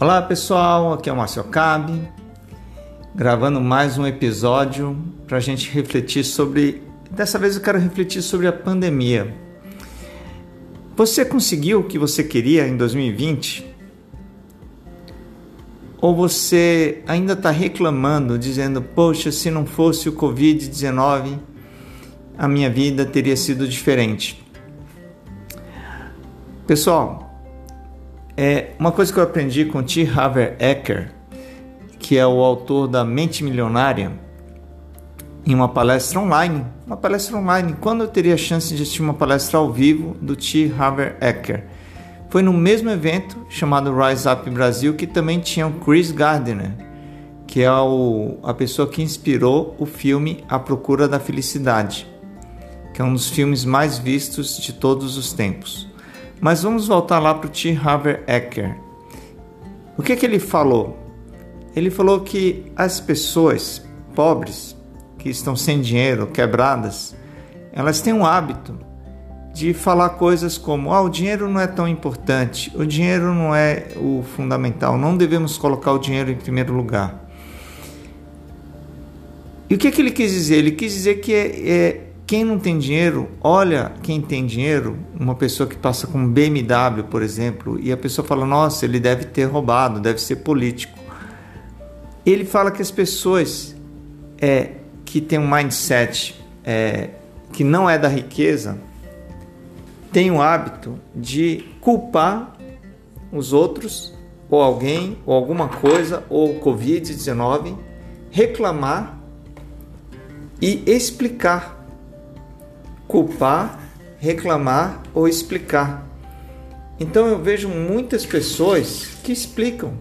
Olá pessoal, aqui é o Márcio Cabe, gravando mais um episódio para a gente refletir sobre. Dessa vez eu quero refletir sobre a pandemia. Você conseguiu o que você queria em 2020? Ou você ainda está reclamando, dizendo: Poxa, se não fosse o Covid-19, a minha vida teria sido diferente? Pessoal, é, uma coisa que eu aprendi com T. Harv Eker, que é o autor da Mente Milionária, em uma palestra online, uma palestra online, quando eu teria a chance de assistir uma palestra ao vivo do T. Harv Eker? Foi no mesmo evento chamado Rise Up Brasil que também tinha o Chris Gardner, que é o, a pessoa que inspirou o filme A Procura da Felicidade, que é um dos filmes mais vistos de todos os tempos. Mas vamos voltar lá para o T. Harvey Eker. O que, que ele falou? Ele falou que as pessoas pobres que estão sem dinheiro, quebradas, elas têm um hábito de falar coisas como: ah, o dinheiro não é tão importante, o dinheiro não é o fundamental, não devemos colocar o dinheiro em primeiro lugar. E o que, que ele quis dizer? Ele quis dizer que é, é quem não tem dinheiro, olha quem tem dinheiro, uma pessoa que passa com BMW, por exemplo, e a pessoa fala: nossa, ele deve ter roubado, deve ser político. Ele fala que as pessoas é, que têm um mindset é, que não é da riqueza têm o hábito de culpar os outros, ou alguém, ou alguma coisa, ou Covid-19, reclamar e explicar culpar, reclamar ou explicar. Então eu vejo muitas pessoas que explicam.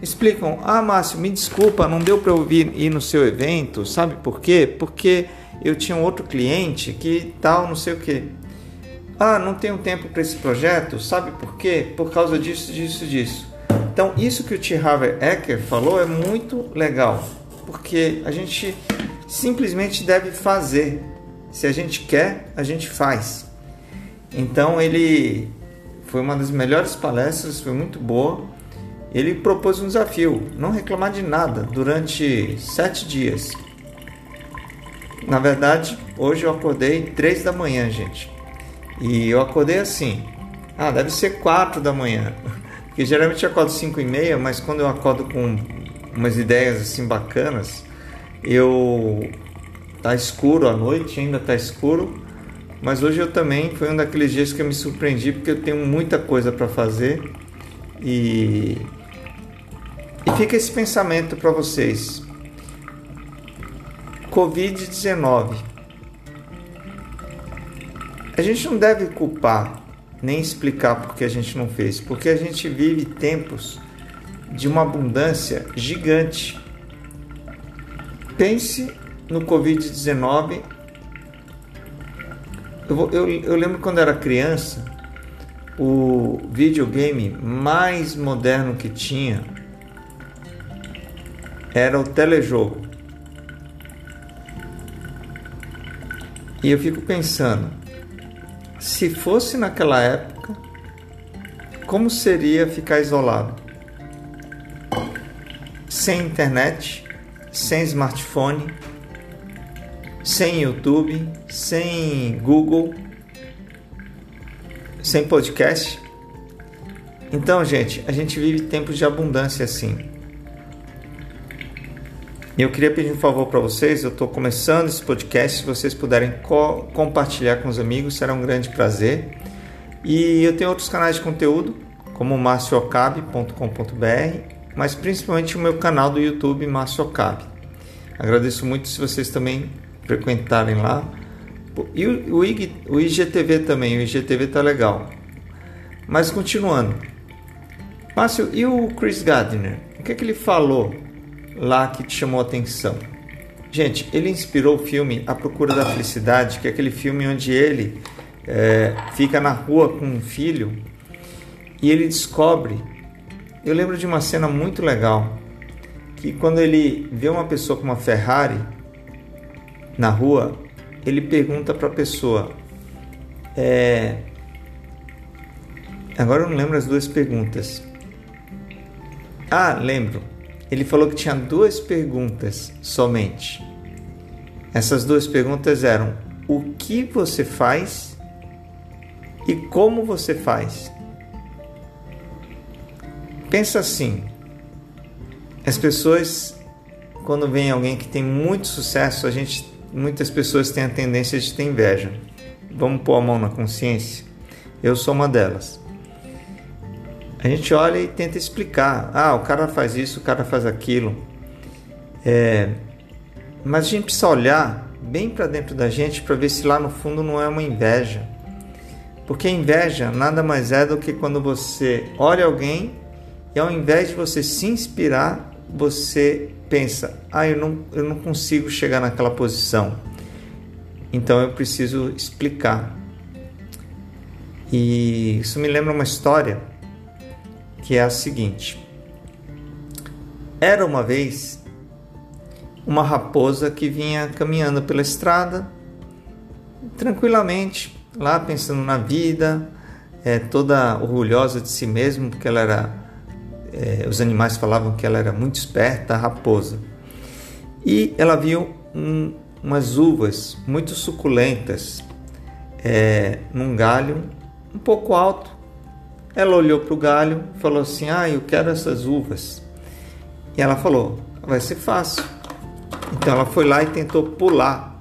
Explicam: "Ah, Márcio, me desculpa, não deu para eu vir ir no seu evento, sabe por quê? Porque eu tinha um outro cliente que tal, não sei o quê. Ah, não tenho tempo para esse projeto, sabe por quê? Por causa disso, disso, disso. Então, isso que o T. Harvey Ecker falou é muito legal, porque a gente simplesmente deve fazer. Se a gente quer, a gente faz. Então ele foi uma das melhores palestras, foi muito boa. Ele propôs um desafio: não reclamar de nada durante sete dias. Na verdade, hoje eu acordei três da manhã, gente. E eu acordei assim. Ah, deve ser quatro da manhã. Porque geralmente eu acordo cinco e meia, mas quando eu acordo com umas ideias assim bacanas, eu Tá escuro à noite, ainda tá escuro, mas hoje eu também foi um daqueles dias que eu me surpreendi porque eu tenho muita coisa para fazer e e fica esse pensamento para vocês. Covid-19. A gente não deve culpar nem explicar porque a gente não fez, porque a gente vive tempos de uma abundância gigante. Pense no Covid-19, eu, eu, eu lembro quando era criança, o videogame mais moderno que tinha era o telejogo. E eu fico pensando, se fosse naquela época, como seria ficar isolado? Sem internet, sem smartphone, sem YouTube, sem Google, sem podcast. Então, gente, a gente vive tempos de abundância assim. E eu queria pedir um favor para vocês, eu estou começando esse podcast, se vocês puderem co compartilhar com os amigos, será um grande prazer. E eu tenho outros canais de conteúdo, como marciocabe.com.br, mas principalmente o meu canal do YouTube, Márcio Ocabe. Agradeço muito se vocês também frequentarem lá. E o, IG, o IGTV também, o IGTV tá legal. Mas continuando. Márcio, e o Chris Gardner? O que, é que ele falou lá que te chamou a atenção? Gente, ele inspirou o filme A Procura da Felicidade, que é aquele filme onde ele é, fica na rua com um filho e ele descobre. Eu lembro de uma cena muito legal que quando ele vê uma pessoa com uma Ferrari na rua, ele pergunta para a pessoa. É... Agora eu não lembro as duas perguntas. Ah, lembro. Ele falou que tinha duas perguntas somente. Essas duas perguntas eram: o que você faz e como você faz? Pensa assim: as pessoas, quando vem alguém que tem muito sucesso, a gente, muitas pessoas têm a tendência de ter inveja. Vamos pôr a mão na consciência? Eu sou uma delas. A gente olha e tenta explicar. Ah, o cara faz isso, o cara faz aquilo. É, mas a gente precisa olhar bem para dentro da gente para ver se lá no fundo não é uma inveja. Porque a inveja nada mais é do que quando você olha alguém e ao invés de você se inspirar, você pensa: ah, eu não, eu não consigo chegar naquela posição. Então eu preciso explicar. E isso me lembra uma história que é a seguinte: era uma vez uma raposa que vinha caminhando pela estrada tranquilamente, lá pensando na vida, é, toda orgulhosa de si mesma, porque ela era. É, os animais falavam que ela era muito esperta, a raposa. E ela viu um, umas uvas muito suculentas é, num galho um pouco alto. Ela olhou para o galho e falou assim: Ah, eu quero essas uvas. E ela falou: Vai ser fácil então ela foi lá e tentou pular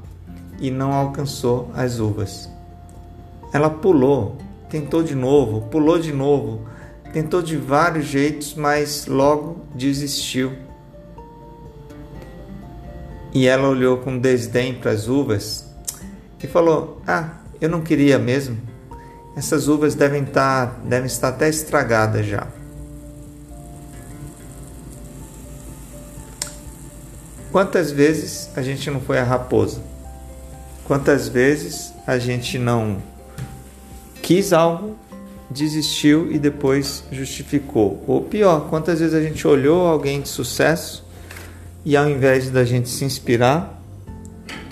e não alcançou as uvas. Ela pulou, tentou de novo, pulou de novo, tentou de vários jeitos, mas logo desistiu. E ela olhou com desdém para as uvas e falou: Ah, eu não queria mesmo. Essas uvas devem estar, tá, devem estar até estragadas já. Quantas vezes a gente não foi a raposa? Quantas vezes a gente não quis algo, desistiu e depois justificou? Ou pior, quantas vezes a gente olhou alguém de sucesso e ao invés da gente se inspirar,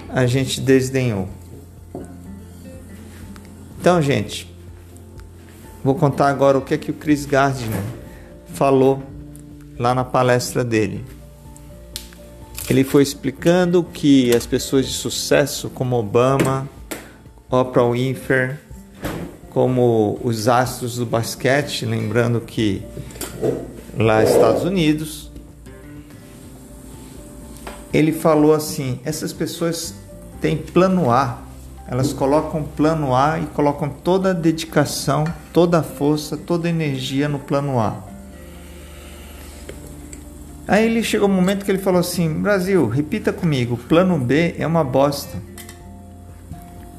a gente desdenhou? Então, gente, vou contar agora o que é que o Chris Gardner falou lá na palestra dele. Ele foi explicando que as pessoas de sucesso, como Obama, Oprah Winfrey, como os astros do basquete, lembrando que lá nos Estados Unidos, ele falou assim: essas pessoas têm plano A, elas colocam plano A e colocam toda a dedicação, toda a força, toda a energia no plano A. Aí ele chegou um momento que ele falou assim: Brasil, repita comigo, plano B é uma bosta.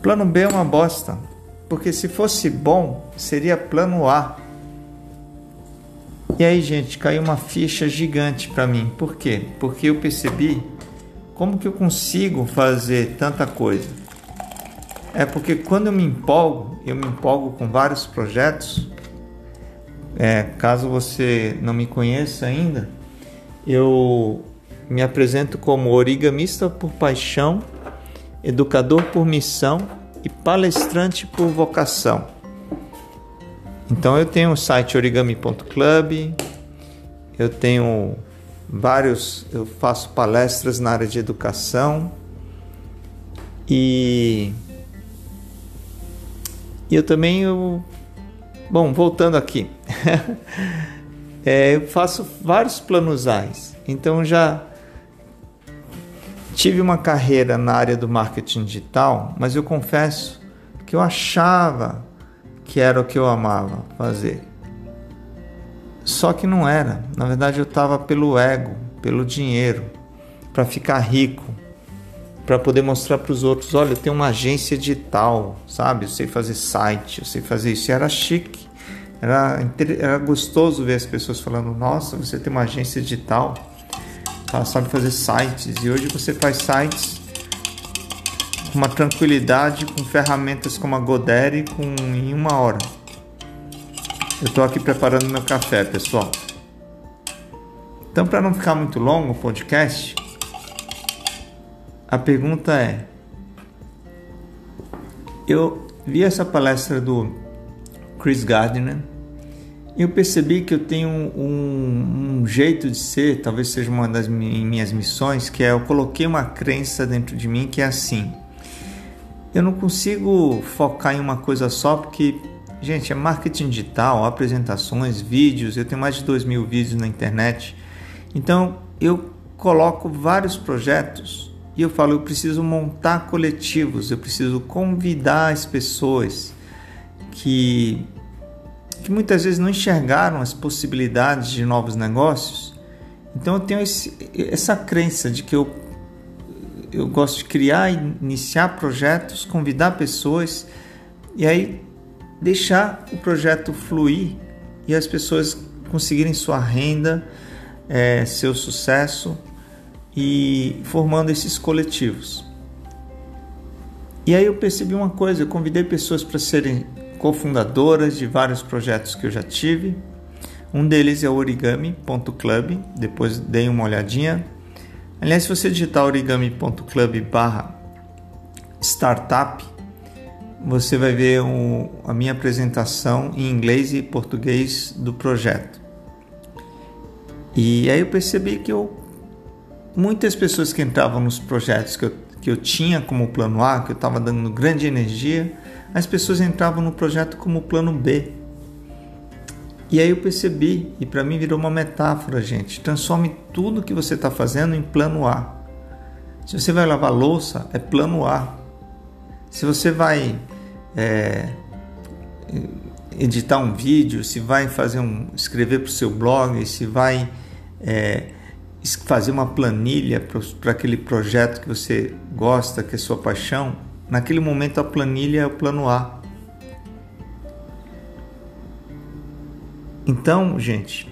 Plano B é uma bosta, porque se fosse bom, seria plano A. E aí, gente, caiu uma ficha gigante para mim. Por quê? Porque eu percebi como que eu consigo fazer tanta coisa. É porque quando eu me empolgo, eu me empolgo com vários projetos. É, caso você não me conheça ainda, eu me apresento como origamista por paixão, educador por missão e palestrante por vocação. Então eu tenho o site origami.club, eu tenho vários, eu faço palestras na área de educação e, eu também eu, bom, voltando aqui. é, eu faço vários planos AIS. Então já tive uma carreira na área do marketing digital, mas eu confesso que eu achava que era o que eu amava fazer. Só que não era. Na verdade, eu estava pelo ego, pelo dinheiro, para ficar rico, para poder mostrar para os outros: olha, eu tenho uma agência digital, sabe? Eu sei fazer site, eu sei fazer isso. E era chique. Era, era gostoso ver as pessoas falando: Nossa, você tem uma agência digital, ela sabe fazer sites. E hoje você faz sites com uma tranquilidade, com ferramentas como a Godere com, em uma hora. Eu estou aqui preparando meu café, pessoal. Então, para não ficar muito longo o podcast, a pergunta é: eu vi essa palestra do Chris Gardner eu percebi que eu tenho um, um, jeito de ser, talvez seja uma das minhas missões, que é eu coloquei uma crença dentro de mim que é assim. Eu não consigo focar em uma coisa só porque, gente, é marketing digital, apresentações, vídeos. Eu tenho mais de dois mil vídeos na internet. Então eu coloco vários projetos e eu falo, eu preciso montar coletivos, eu preciso convidar as pessoas que que muitas vezes não enxergaram as possibilidades de novos negócios. Então eu tenho esse, essa crença de que eu, eu gosto de criar, iniciar projetos, convidar pessoas e aí deixar o projeto fluir e as pessoas conseguirem sua renda, é, seu sucesso e formando esses coletivos. E aí eu percebi uma coisa, eu convidei pessoas para serem cofundadoras de vários projetos que eu já tive. Um deles é o origami.club, depois dei uma olhadinha. Aliás, se você digitar origami.club barra startup, você vai ver a minha apresentação em inglês e português do projeto. E aí eu percebi que eu, muitas pessoas que entravam nos projetos que eu, que eu tinha como plano A, que eu estava dando grande energia, as pessoas entravam no projeto como plano B. E aí eu percebi, e para mim virou uma metáfora, gente. Transforme tudo que você está fazendo em plano A. Se você vai lavar louça, é plano A. Se você vai é, editar um vídeo, se vai fazer um, escrever para o seu blog, se vai é, fazer uma planilha para aquele projeto que você gosta, que é sua paixão, Naquele momento a planilha é o plano A. Então, gente,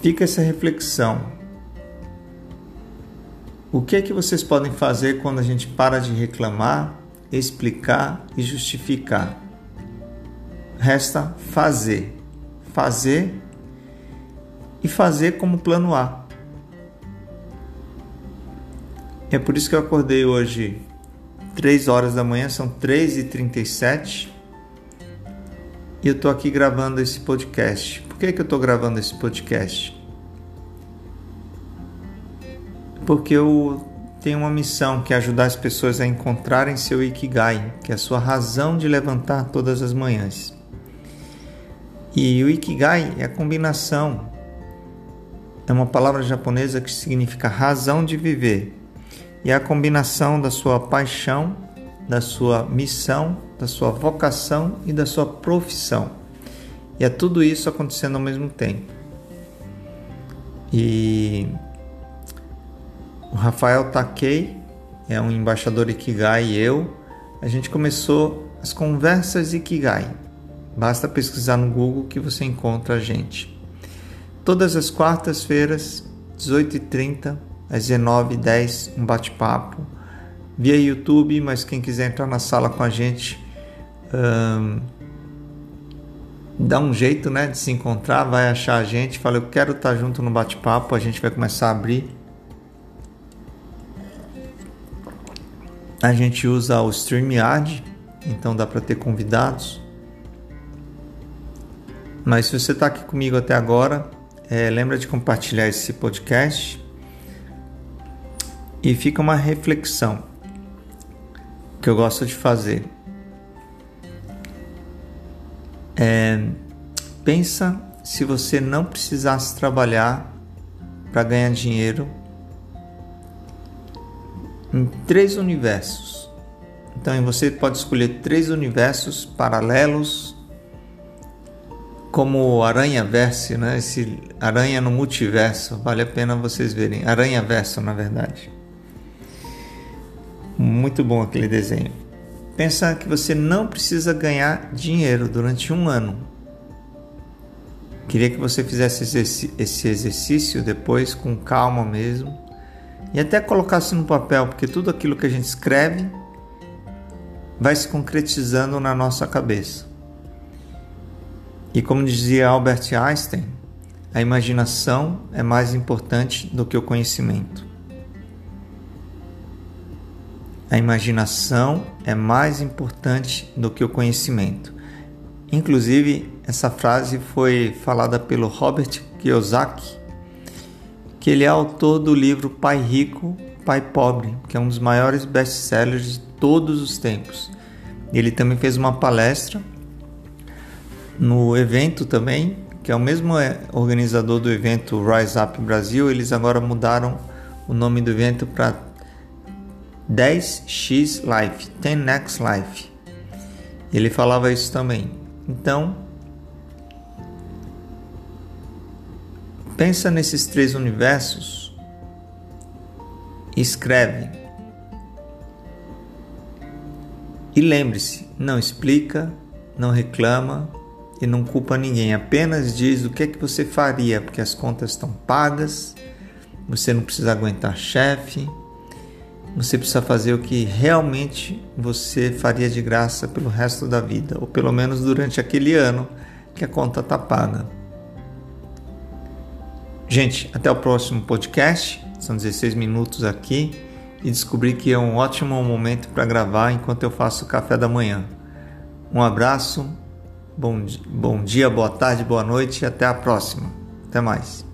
fica essa reflexão. O que é que vocês podem fazer quando a gente para de reclamar, explicar e justificar? Resta fazer. Fazer e fazer como plano A. É por isso que eu acordei hoje 3 horas da manhã, são 3h37 e eu tô aqui gravando esse podcast. Por que, que eu tô gravando esse podcast? Porque eu tenho uma missão que é ajudar as pessoas a encontrarem seu Ikigai, que é a sua razão de levantar todas as manhãs. E o Ikigai é a combinação, é uma palavra japonesa que significa razão de viver e a combinação da sua paixão, da sua missão, da sua vocação e da sua profissão. E é tudo isso acontecendo ao mesmo tempo. E o Rafael Takei é um embaixador Ikigai e eu, a gente começou as conversas Ikigai. Basta pesquisar no Google que você encontra a gente. Todas as quartas-feiras, 18h30, às 19h10, um bate-papo via YouTube, mas quem quiser entrar na sala com a gente, dá um jeito né, de se encontrar, vai achar a gente, fala, eu quero estar junto no bate-papo, a gente vai começar a abrir. A gente usa o StreamYard, então dá para ter convidados. Mas se você está aqui comigo até agora, é, lembra de compartilhar esse podcast e fica uma reflexão que eu gosto de fazer. É, pensa se você não precisasse trabalhar para ganhar dinheiro em três universos. Então você pode escolher três universos paralelos, como Aranha Verso, né? Esse Aranha no multiverso, vale a pena vocês verem. Aranha Verso, na verdade. Muito bom aquele desenho. Pensa que você não precisa ganhar dinheiro durante um ano. Queria que você fizesse esse exercício depois com calma mesmo e até colocasse no papel, porque tudo aquilo que a gente escreve vai se concretizando na nossa cabeça. E como dizia Albert Einstein, a imaginação é mais importante do que o conhecimento. A imaginação é mais importante do que o conhecimento. Inclusive, essa frase foi falada pelo Robert Kiyosaki, que ele é autor do livro Pai Rico, Pai Pobre, que é um dos maiores best-sellers de todos os tempos. Ele também fez uma palestra no evento também, que é o mesmo é, organizador do evento Rise Up Brasil, eles agora mudaram o nome do evento para 10x Life, 10x Life. Ele falava isso também. Então, pensa nesses três universos e escreve. E lembre-se, não explica, não reclama e não culpa ninguém, apenas diz o que é que você faria, porque as contas estão pagas, você não precisa aguentar chefe, você precisa fazer o que realmente você faria de graça pelo resto da vida, ou pelo menos durante aquele ano que a conta está paga. Gente, até o próximo podcast. São 16 minutos aqui e descobri que é um ótimo momento para gravar enquanto eu faço o café da manhã. Um abraço, bom, bom dia, boa tarde, boa noite e até a próxima. Até mais.